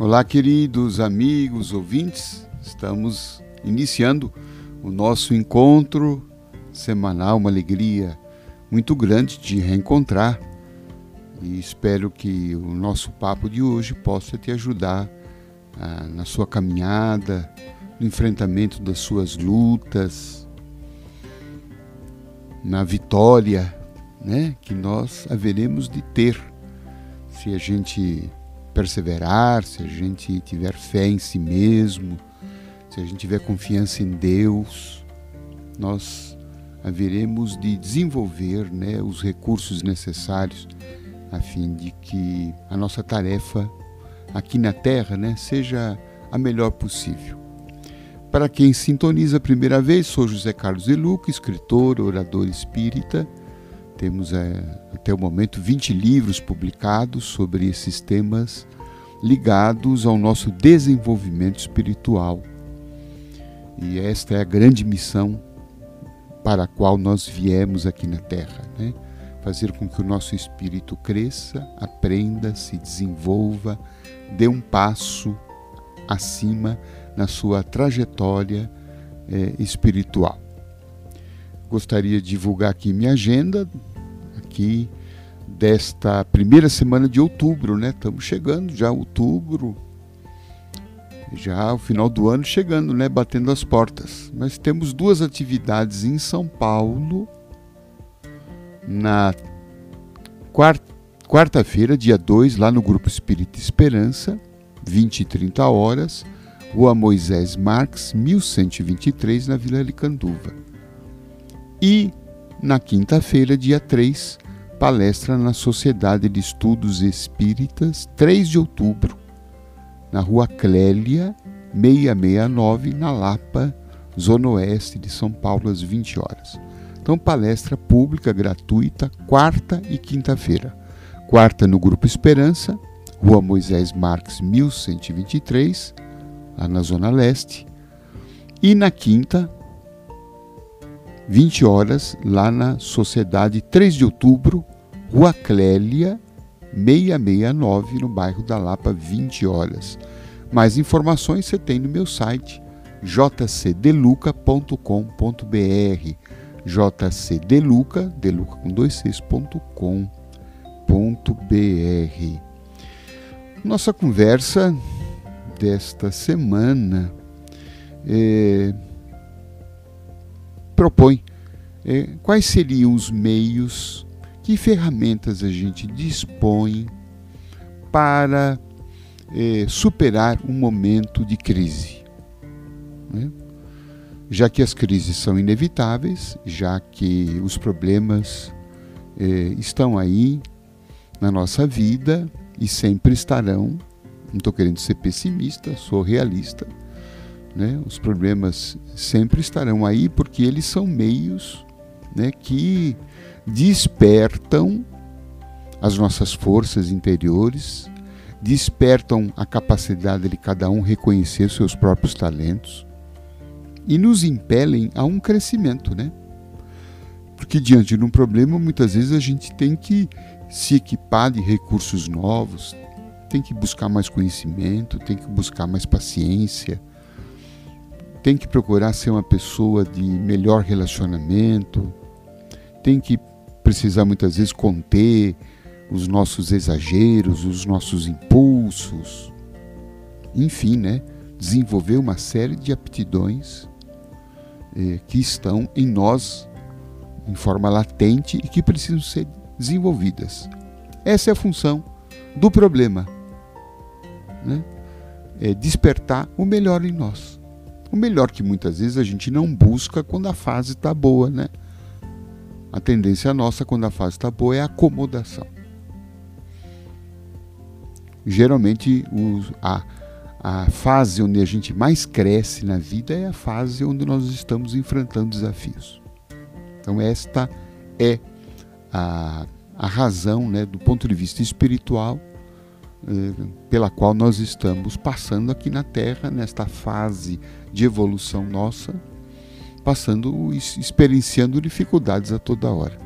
Olá, queridos amigos, ouvintes. Estamos iniciando o nosso encontro semanal, uma alegria muito grande de reencontrar. E espero que o nosso papo de hoje possa te ajudar ah, na sua caminhada, no enfrentamento das suas lutas, na vitória, né, que nós haveremos de ter se a gente perseverar, se a gente tiver fé em si mesmo, se a gente tiver confiança em Deus, nós haveremos de desenvolver né, os recursos necessários a fim de que a nossa tarefa aqui na Terra né, seja a melhor possível. Para quem sintoniza a primeira vez, sou José Carlos de Luca, escritor, orador espírita temos é, até o momento 20 livros publicados sobre esses temas ligados ao nosso desenvolvimento espiritual. E esta é a grande missão para a qual nós viemos aqui na Terra, né? fazer com que o nosso espírito cresça, aprenda, se desenvolva, dê um passo acima na sua trajetória é, espiritual. Gostaria de divulgar aqui minha agenda aqui desta primeira semana de outubro, né? Estamos chegando já outubro, já o final do ano chegando, né? Batendo as portas. Nós temos duas atividades em São Paulo na quarta-feira, dia 2, lá no Grupo Espírita Esperança, 20 e 30 horas, Rua Moisés Marques, 1123, na Vila Licanduva. E na quinta-feira, dia 3, palestra na Sociedade de Estudos Espíritas, 3 de outubro, na Rua Clélia, 669, na Lapa, Zona Oeste de São Paulo, às 20 horas. Então, palestra pública gratuita, quarta e quinta-feira. Quarta no Grupo Esperança, Rua Moisés Marques, 1123, lá na Zona Leste. E na quinta, 20 horas, lá na Sociedade 3 de Outubro, Rua Clélia, 669, no bairro da Lapa, 20 horas. Mais informações você tem no meu site jcdeluca.com.br jcdeluca, deluca com dois cs.com.br Nossa conversa desta semana é, propõe é, quais seriam os meios, que ferramentas a gente dispõe para é, superar um momento de crise. Né? Já que as crises são inevitáveis, já que os problemas é, estão aí na nossa vida e sempre estarão. Não estou querendo ser pessimista, sou realista né? Os problemas sempre estarão aí porque eles são meios né, que despertam as nossas forças interiores, despertam a capacidade de cada um reconhecer seus próprios talentos e nos impelem a um crescimento, né? Porque diante de um problema, muitas vezes a gente tem que se equipar de recursos novos, tem que buscar mais conhecimento, tem que buscar mais paciência, tem que procurar ser uma pessoa de melhor relacionamento, tem que precisar muitas vezes conter os nossos exageros, os nossos impulsos, enfim, né? Desenvolver uma série de aptidões eh, que estão em nós em forma latente e que precisam ser desenvolvidas. Essa é a função do problema, né? É despertar o melhor em nós. O melhor que muitas vezes a gente não busca quando a fase está boa, né? A tendência nossa quando a fase está boa é a acomodação. Geralmente a, a fase onde a gente mais cresce na vida é a fase onde nós estamos enfrentando desafios. Então esta é a, a razão, né, do ponto de vista espiritual, pela qual nós estamos passando aqui na Terra, nesta fase de evolução nossa, passando, experienciando dificuldades a toda hora.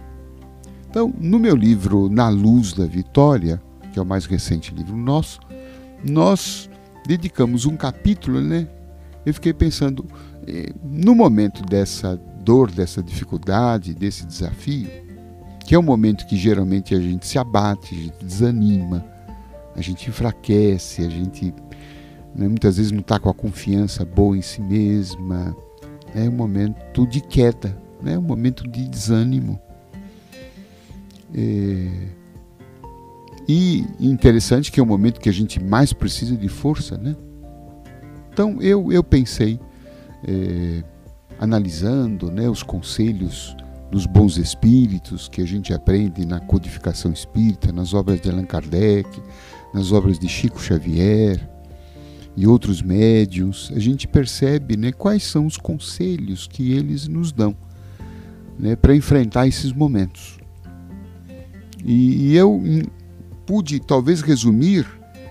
Então, no meu livro Na Luz da Vitória, que é o mais recente livro nosso, nós dedicamos um capítulo, né? Eu fiquei pensando, eh, no momento dessa dor, dessa dificuldade, desse desafio, que é um momento que geralmente a gente se abate, a gente desanima, a gente enfraquece, a gente né, muitas vezes não está com a confiança boa em si mesma, é um momento de queda, né, um momento de desânimo. É... E interessante que é o momento que a gente mais precisa de força, né? Então eu, eu pensei, é, analisando né, os conselhos dos bons espíritos que a gente aprende na codificação espírita, nas obras de Allan Kardec, nas obras de Chico Xavier e outros médiuns, a gente percebe né, quais são os conselhos que eles nos dão né, para enfrentar esses momentos. E, e eu pude talvez resumir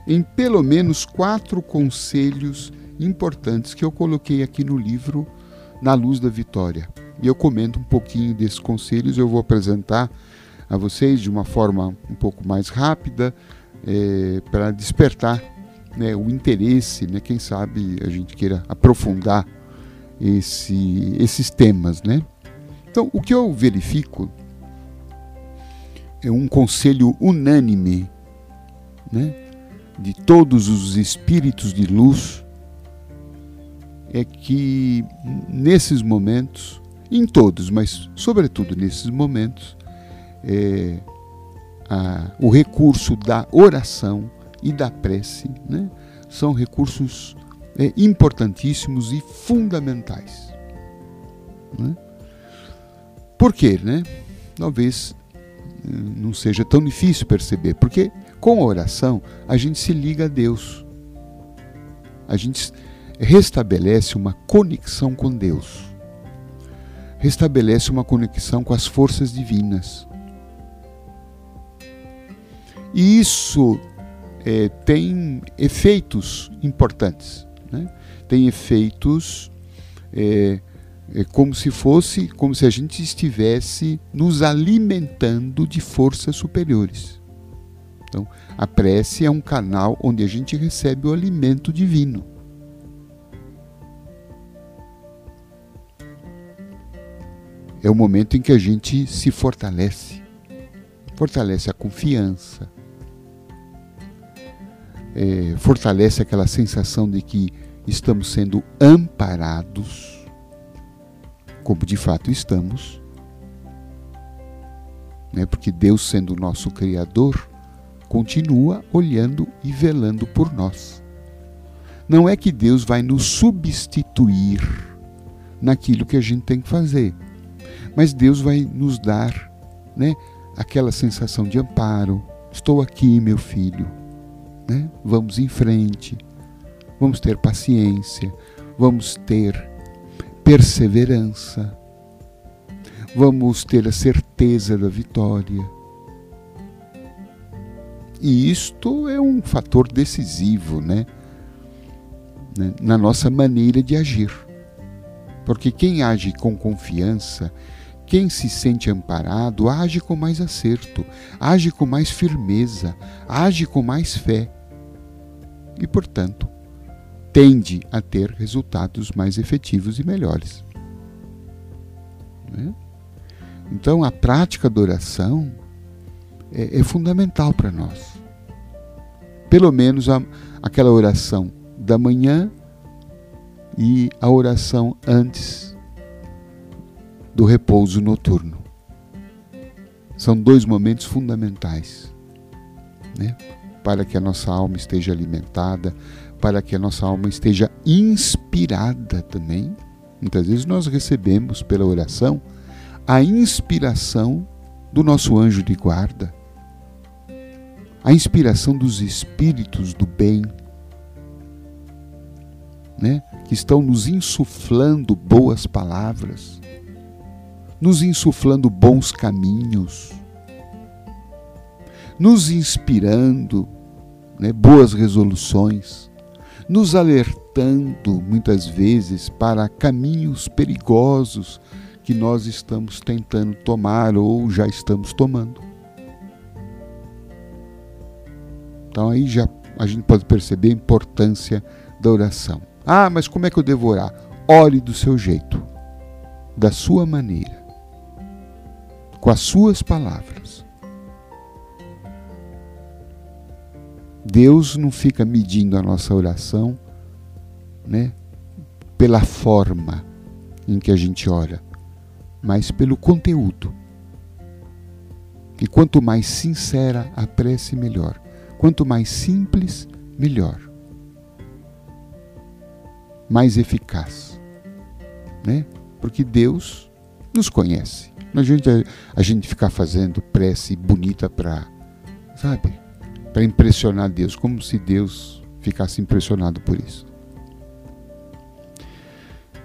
em pelo menos quatro conselhos importantes que eu coloquei aqui no livro Na Luz da Vitória. E eu comento um pouquinho desses conselhos, eu vou apresentar a vocês de uma forma um pouco mais rápida, é, para despertar né, o interesse, né, quem sabe a gente queira aprofundar esse, esses temas. Né? Então, o que eu verifico é um conselho unânime né, de todos os espíritos de luz é que nesses momentos, em todos, mas sobretudo nesses momentos, é, a, o recurso da oração e da prece né, são recursos é, importantíssimos e fundamentais. Né? Por quê? Né? Talvez eh, não seja tão difícil perceber, porque com a oração a gente se liga a Deus. A gente restabelece uma conexão com Deus. Restabelece uma conexão com as forças divinas. E isso é, tem efeitos importantes. Né? Tem efeitos é, é como se fosse, como se a gente estivesse nos alimentando de forças superiores. Então, a prece é um canal onde a gente recebe o alimento divino. É o momento em que a gente se fortalece. Fortalece a confiança. É, fortalece aquela sensação de que estamos sendo amparados, como de fato estamos, né? porque Deus, sendo o nosso Criador, continua olhando e velando por nós. Não é que Deus vai nos substituir naquilo que a gente tem que fazer mas Deus vai nos dar né, aquela sensação de amparo. Estou aqui, meu filho. Né? Vamos em frente. Vamos ter paciência. Vamos ter perseverança. Vamos ter a certeza da vitória. E isto é um fator decisivo, né? na nossa maneira de agir. Porque quem age com confiança quem se sente amparado age com mais acerto, age com mais firmeza, age com mais fé e, portanto, tende a ter resultados mais efetivos e melhores. Né? Então, a prática da oração é, é fundamental para nós. Pelo menos a, aquela oração da manhã e a oração antes do repouso noturno. São dois momentos fundamentais né? para que a nossa alma esteja alimentada, para que a nossa alma esteja inspirada também. Muitas vezes nós recebemos pela oração a inspiração do nosso anjo de guarda, a inspiração dos espíritos do bem, né? que estão nos insuflando boas palavras nos insuflando bons caminhos, nos inspirando né, boas resoluções, nos alertando muitas vezes para caminhos perigosos que nós estamos tentando tomar ou já estamos tomando. Então aí já a gente pode perceber a importância da oração. Ah, mas como é que eu devo orar? Ore do seu jeito, da sua maneira, com as suas palavras. Deus não fica medindo a nossa oração, né, pela forma em que a gente ora, mas pelo conteúdo. E quanto mais sincera a prece, melhor. Quanto mais simples, melhor. Mais eficaz. Né? Porque Deus nos conhece. Não adianta a gente ficar fazendo prece bonita para, sabe, para impressionar Deus, como se Deus ficasse impressionado por isso.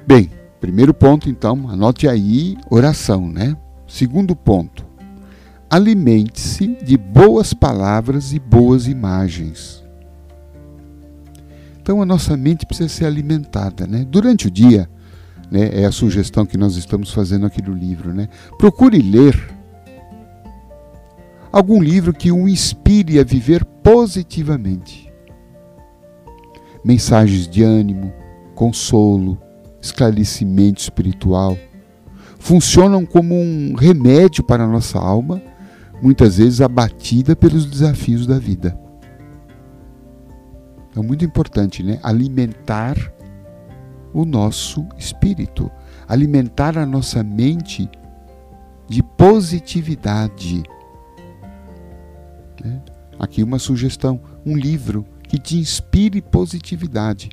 Bem, primeiro ponto então, anote aí oração, né? Segundo ponto, alimente-se de boas palavras e boas imagens. Então a nossa mente precisa ser alimentada, né? Durante o dia, né, é a sugestão que nós estamos fazendo aqui no livro, né? Procure ler algum livro que o inspire a viver positivamente. Mensagens de ânimo, consolo, esclarecimento espiritual funcionam como um remédio para a nossa alma muitas vezes abatida pelos desafios da vida. É muito importante, né? Alimentar o nosso espírito, alimentar a nossa mente de positividade. Né? Aqui uma sugestão: um livro que te inspire positividade.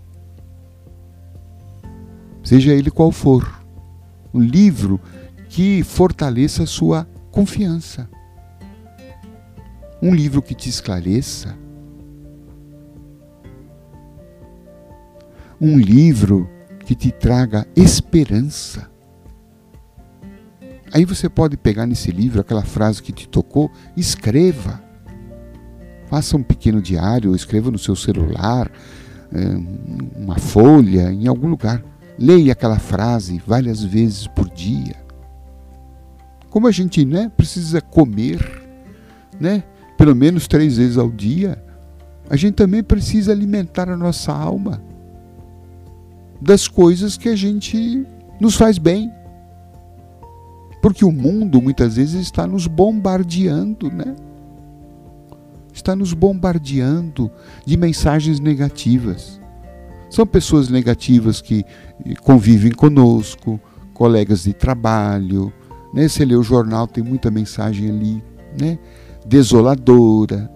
Seja ele qual for. Um livro que fortaleça a sua confiança um livro que te esclareça, um livro que te traga esperança. Aí você pode pegar nesse livro aquela frase que te tocou, escreva. Faça um pequeno diário, escreva no seu celular, eh, uma folha, em algum lugar. Leia aquela frase várias vezes por dia. Como a gente né, precisa comer, né? pelo menos três vezes ao dia, a gente também precisa alimentar a nossa alma das coisas que a gente nos faz bem. Porque o mundo muitas vezes está nos bombardeando, né? Está nos bombardeando de mensagens negativas. São pessoas negativas que convivem conosco, colegas de trabalho, né? Você lê o jornal, tem muita mensagem ali, né? desoladora.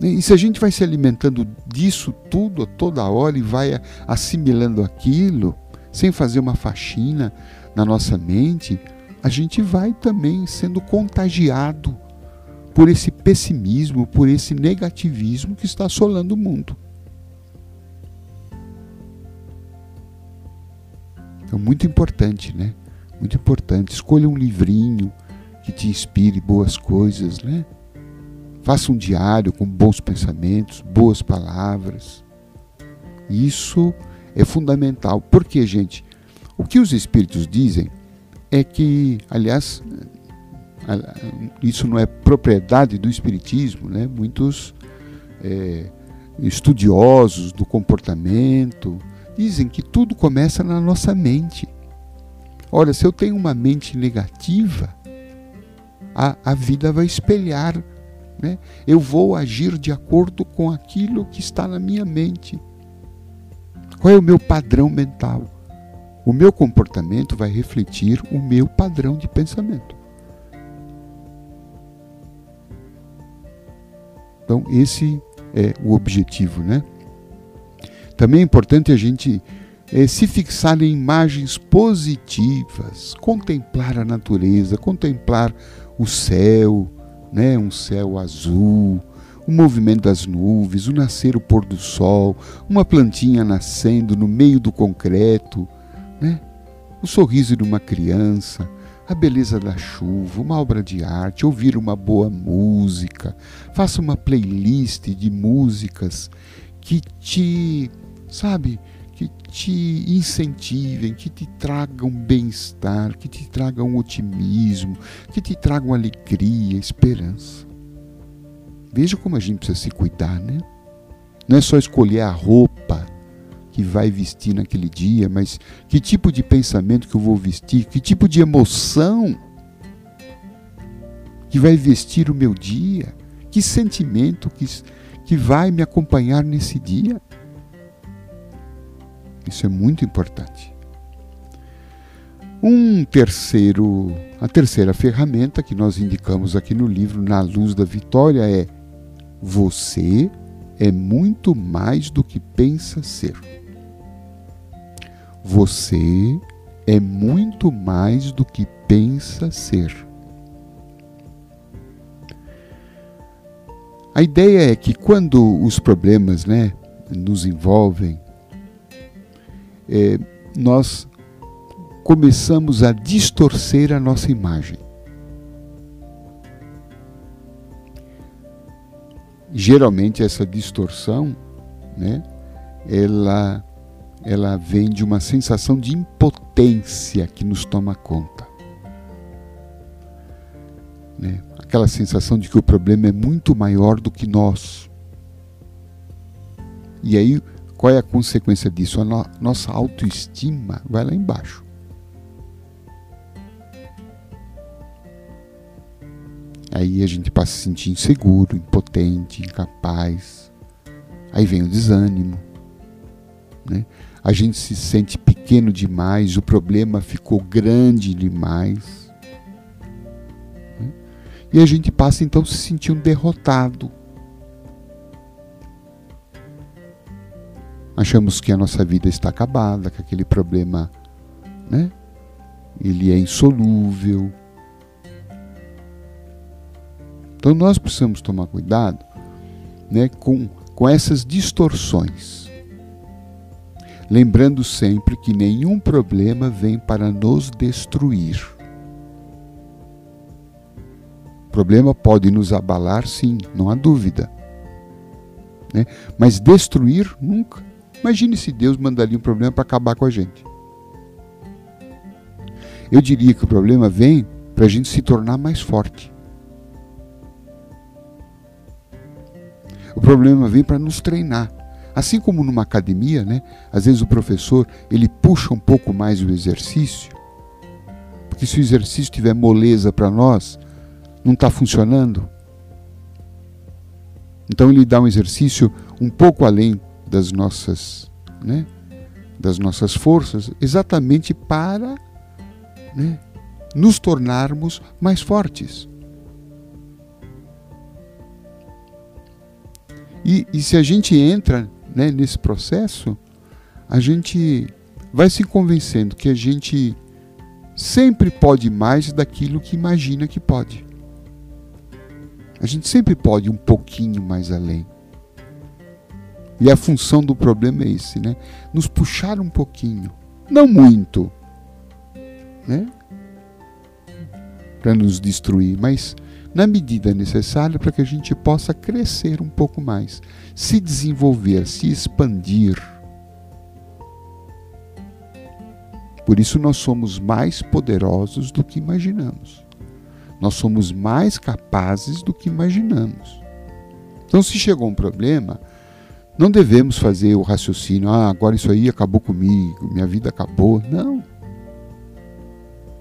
E se a gente vai se alimentando disso tudo a toda hora e vai assimilando aquilo, sem fazer uma faxina na nossa mente, a gente vai também sendo contagiado por esse pessimismo, por esse negativismo que está assolando o mundo. Então, muito importante, né? Muito importante. Escolha um livrinho, que te inspire boas coisas, né? Faça um diário com bons pensamentos, boas palavras. Isso é fundamental. Porque, gente, o que os espíritos dizem é que, aliás, isso não é propriedade do espiritismo, né? Muitos é, estudiosos do comportamento dizem que tudo começa na nossa mente. Ora, se eu tenho uma mente negativa, a, a vida vai espelhar. Né? Eu vou agir de acordo com aquilo que está na minha mente. Qual é o meu padrão mental? O meu comportamento vai refletir o meu padrão de pensamento. Então, esse é o objetivo, né? Também é importante a gente é, se fixar em imagens positivas, contemplar a natureza, contemplar o céu, né, um céu azul, o movimento das nuvens, o nascer, o pôr do sol, uma plantinha nascendo no meio do concreto, né? o sorriso de uma criança, a beleza da chuva, uma obra de arte, ouvir uma boa música, faça uma playlist de músicas que te, sabe, que te incentivem, que te tragam bem-estar, que te tragam otimismo, que te tragam alegria, esperança. Veja como a gente precisa se cuidar, né? Não é só escolher a roupa que vai vestir naquele dia, mas que tipo de pensamento que eu vou vestir, que tipo de emoção que vai vestir o meu dia, que sentimento que, que vai me acompanhar nesse dia. Isso é muito importante. Um terceiro, a terceira ferramenta que nós indicamos aqui no livro Na Luz da Vitória é você é muito mais do que pensa ser. Você é muito mais do que pensa ser. A ideia é que quando os problemas né, nos envolvem, é, nós começamos a distorcer a nossa imagem. Geralmente essa distorção, né, ela, ela vem de uma sensação de impotência que nos toma conta. Né? Aquela sensação de que o problema é muito maior do que nós. E aí, qual é a consequência disso? A no nossa autoestima vai lá embaixo. Aí a gente passa a se sentir inseguro, impotente, incapaz. Aí vem o desânimo. Né? A gente se sente pequeno demais, o problema ficou grande demais. Né? E a gente passa então a se sentir um derrotado. Achamos que a nossa vida está acabada, que aquele problema, né? Ele é insolúvel, então nós precisamos tomar cuidado né, com, com essas distorções. Lembrando sempre que nenhum problema vem para nos destruir. O problema pode nos abalar, sim, não há dúvida. Né? Mas destruir, nunca. Imagine se Deus mandaria um problema para acabar com a gente. Eu diria que o problema vem para a gente se tornar mais forte. O problema vem para nos treinar. Assim como numa academia, né? Às vezes o professor ele puxa um pouco mais o exercício, porque se o exercício tiver moleza para nós, não está funcionando. Então ele dá um exercício um pouco além das nossas, né? Das nossas forças, exatamente para né, nos tornarmos mais fortes. E, e se a gente entra né, nesse processo, a gente vai se convencendo que a gente sempre pode mais daquilo que imagina que pode. A gente sempre pode um pouquinho mais além. E a função do problema é esse, né? Nos puxar um pouquinho, não muito, né? Para nos destruir, mas na medida necessária para que a gente possa crescer um pouco mais, se desenvolver, se expandir. Por isso nós somos mais poderosos do que imaginamos. Nós somos mais capazes do que imaginamos. Então, se chegou um problema, não devemos fazer o raciocínio: ah, agora isso aí acabou comigo, minha vida acabou. Não.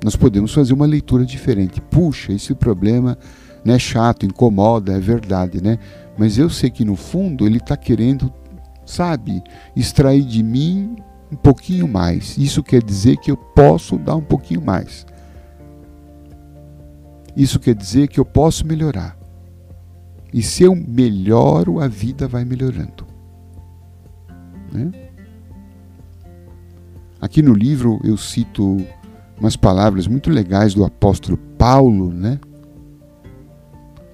Nós podemos fazer uma leitura diferente. Puxa, esse problema né, chato, incomoda, é verdade, né? Mas eu sei que no fundo ele está querendo, sabe, extrair de mim um pouquinho mais. Isso quer dizer que eu posso dar um pouquinho mais. Isso quer dizer que eu posso melhorar. E se eu melhoro, a vida vai melhorando. Né? Aqui no livro eu cito umas palavras muito legais do apóstolo Paulo, né?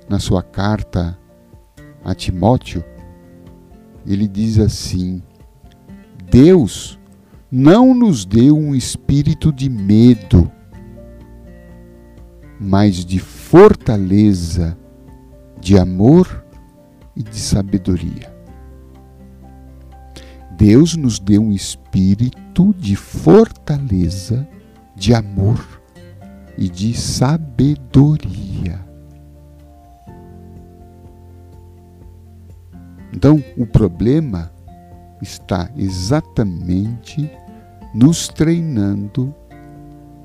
Na sua carta a Timóteo, ele diz assim: Deus não nos deu um espírito de medo, mas de fortaleza, de amor e de sabedoria. Deus nos deu um espírito de fortaleza, de amor e de sabedoria. Então, o problema está exatamente nos treinando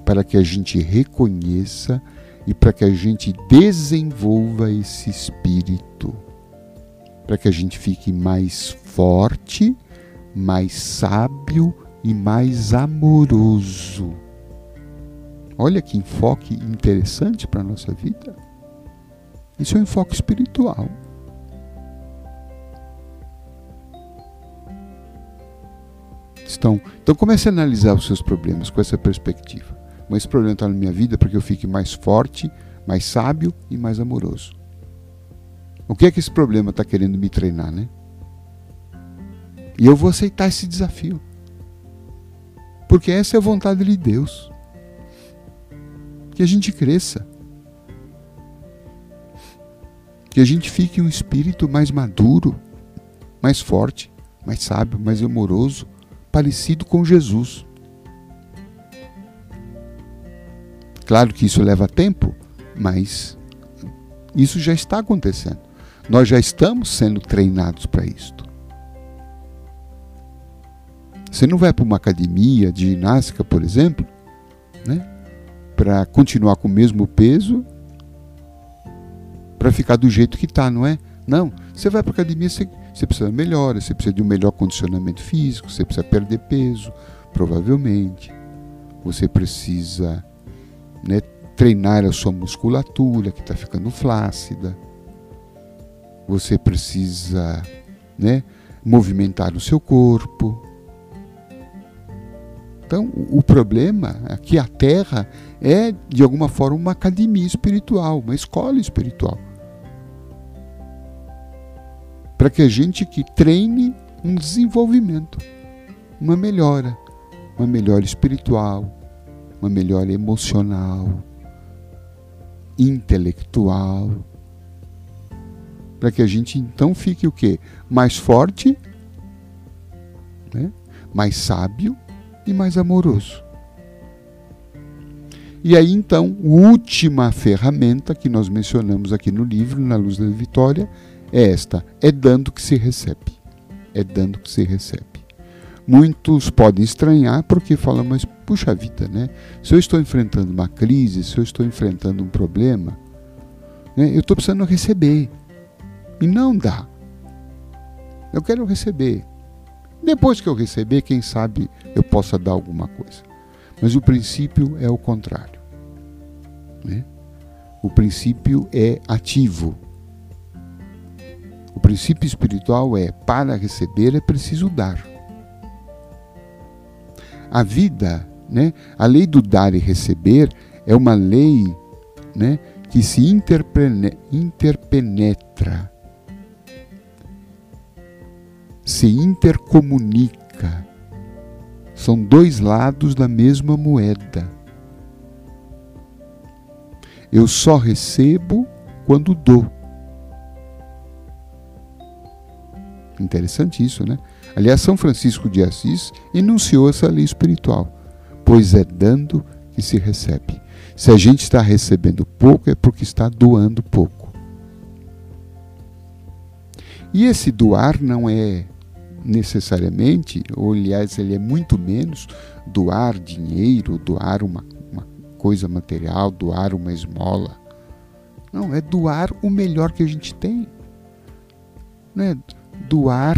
para que a gente reconheça e para que a gente desenvolva esse espírito, para que a gente fique mais forte, mais sábio e mais amoroso. Olha que enfoque interessante para a nossa vida. Isso é um enfoque espiritual. Então, então comece a analisar os seus problemas com essa perspectiva. Mas esse problema está na minha vida para que eu fique mais forte, mais sábio e mais amoroso. O que é que esse problema está querendo me treinar, né? E eu vou aceitar esse desafio. Porque essa é a vontade de Deus. Que a gente cresça. Que a gente fique um espírito mais maduro, mais forte, mais sábio, mais amoroso, parecido com Jesus. Claro que isso leva tempo, mas isso já está acontecendo. Nós já estamos sendo treinados para isto. Você não vai para uma academia de ginástica, por exemplo, né, para continuar com o mesmo peso, para ficar do jeito que está, não é? Não. Você vai para a academia, você, você precisa melhorar, você precisa de um melhor condicionamento físico, você precisa perder peso, provavelmente. Você precisa né, treinar a sua musculatura, que está ficando flácida. Você precisa né, movimentar o seu corpo. Então, o problema é que a Terra é, de alguma forma, uma academia espiritual, uma escola espiritual. Para que a gente que treine um desenvolvimento, uma melhora, uma melhora espiritual, uma melhora emocional, intelectual, para que a gente então fique o quê? Mais forte, né? mais sábio e mais amoroso. E aí então, última ferramenta que nós mencionamos aqui no livro, na Luz da Vitória, é esta: é dando que se recebe. É dando que se recebe. Muitos podem estranhar porque falam, mas puxa vida, né? Se eu estou enfrentando uma crise, se eu estou enfrentando um problema, né, eu estou precisando receber. E não dá. Eu quero receber. Depois que eu receber, quem sabe eu possa dar alguma coisa. Mas o princípio é o contrário. Né? O princípio é ativo. O princípio espiritual é: para receber é preciso dar. A vida, né, a lei do dar e receber é uma lei né, que se interpenetra, se intercomunica. São dois lados da mesma moeda. Eu só recebo quando dou. Interessante isso, né? Aliás, São Francisco de Assis enunciou essa lei espiritual, pois é dando que se recebe. Se a gente está recebendo pouco, é porque está doando pouco. E esse doar não é necessariamente, ou aliás, ele é muito menos doar dinheiro, doar uma, uma coisa material, doar uma esmola. Não, é doar o melhor que a gente tem. Não é doar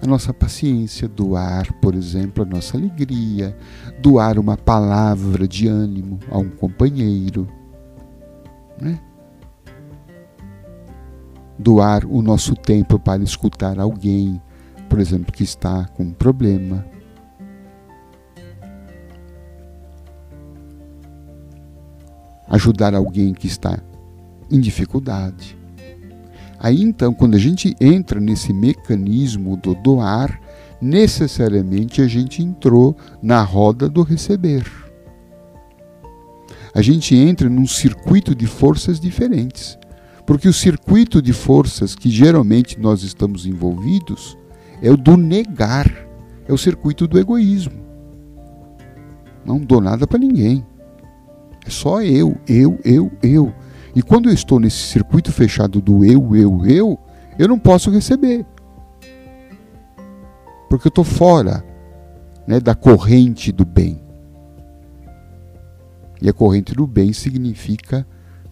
a nossa paciência, doar, por exemplo, a nossa alegria, doar uma palavra de ânimo a um companheiro, né? doar o nosso tempo para escutar alguém, por exemplo, que está com um problema. Ajudar alguém que está em dificuldade. Aí então, quando a gente entra nesse mecanismo do doar, necessariamente a gente entrou na roda do receber. A gente entra num circuito de forças diferentes. Porque o circuito de forças que geralmente nós estamos envolvidos é o do negar, é o circuito do egoísmo. Não dou nada para ninguém. É só eu, eu, eu, eu. E quando eu estou nesse circuito fechado do eu, eu, eu, eu não posso receber. Porque eu estou fora né, da corrente do bem. E a corrente do bem significa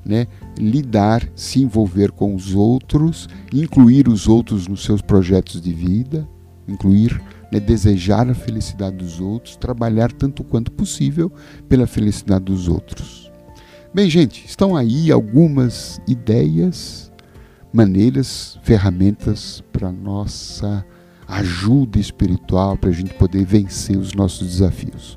né, lidar, se envolver com os outros, incluir os outros nos seus projetos de vida, incluir, né, desejar a felicidade dos outros, trabalhar tanto quanto possível pela felicidade dos outros. Bem, gente, estão aí algumas ideias, maneiras, ferramentas para nossa ajuda espiritual, para a gente poder vencer os nossos desafios.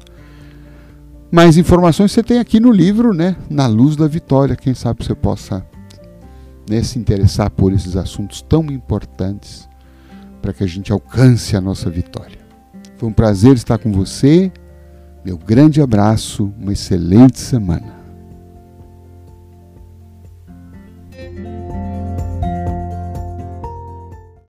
Mais informações você tem aqui no livro, né? Na Luz da Vitória. Quem sabe você possa né, se interessar por esses assuntos tão importantes para que a gente alcance a nossa vitória. Foi um prazer estar com você. Meu grande abraço, uma excelente semana.